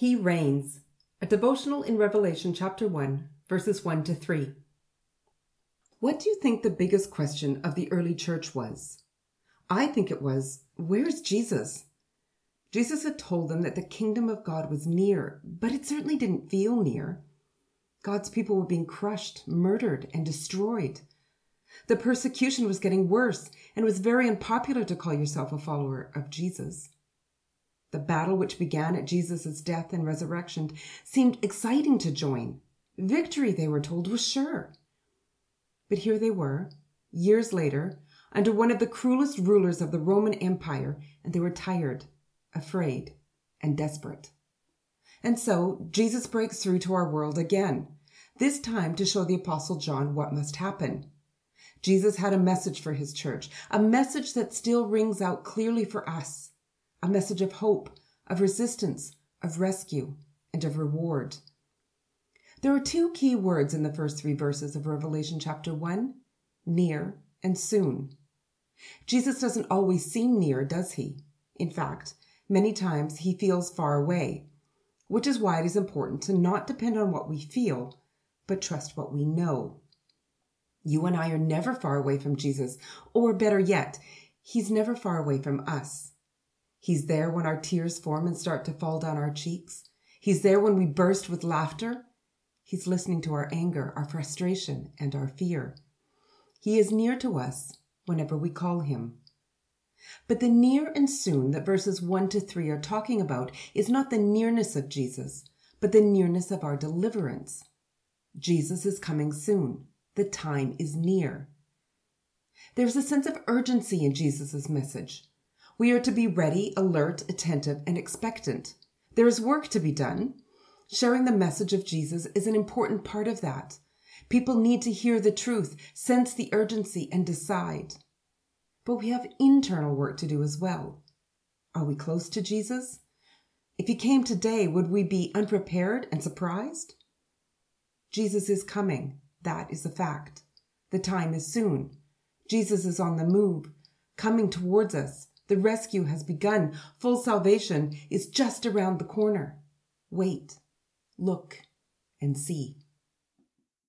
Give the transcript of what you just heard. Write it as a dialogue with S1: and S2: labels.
S1: He reigns. A devotional in Revelation chapter 1, verses 1 to 3. What do you think the biggest question of the early church was? I think it was, Where's Jesus? Jesus had told them that the kingdom of God was near, but it certainly didn't feel near. God's people were being crushed, murdered, and destroyed. The persecution was getting worse, and it was very unpopular to call yourself a follower of Jesus. The battle which began at Jesus' death and resurrection seemed exciting to join. Victory, they were told, was sure. But here they were, years later, under one of the cruelest rulers of the Roman Empire, and they were tired, afraid, and desperate. And so Jesus breaks through to our world again, this time to show the Apostle John what must happen. Jesus had a message for his church, a message that still rings out clearly for us a message of hope, of resistance, of rescue, and of reward. There are two key words in the first three verses of Revelation chapter 1 near and soon. Jesus doesn't always seem near, does he? In fact, many times he feels far away, which is why it is important to not depend on what we feel, but trust what we know. You and I are never far away from Jesus, or better yet, he's never far away from us. He's there when our tears form and start to fall down our cheeks. He's there when we burst with laughter. He's listening to our anger, our frustration, and our fear. He is near to us whenever we call him. But the near and soon that verses 1 to 3 are talking about is not the nearness of Jesus, but the nearness of our deliverance. Jesus is coming soon. The time is near. There's a sense of urgency in Jesus' message. We are to be ready, alert, attentive, and expectant. There is work to be done. Sharing the message of Jesus is an important part of that. People need to hear the truth, sense the urgency, and decide. But we have internal work to do as well. Are we close to Jesus? If he came today, would we be unprepared and surprised? Jesus is coming. That is a fact. The time is soon. Jesus is on the move, coming towards us. The rescue has begun. Full salvation is just around the corner. Wait, look, and see.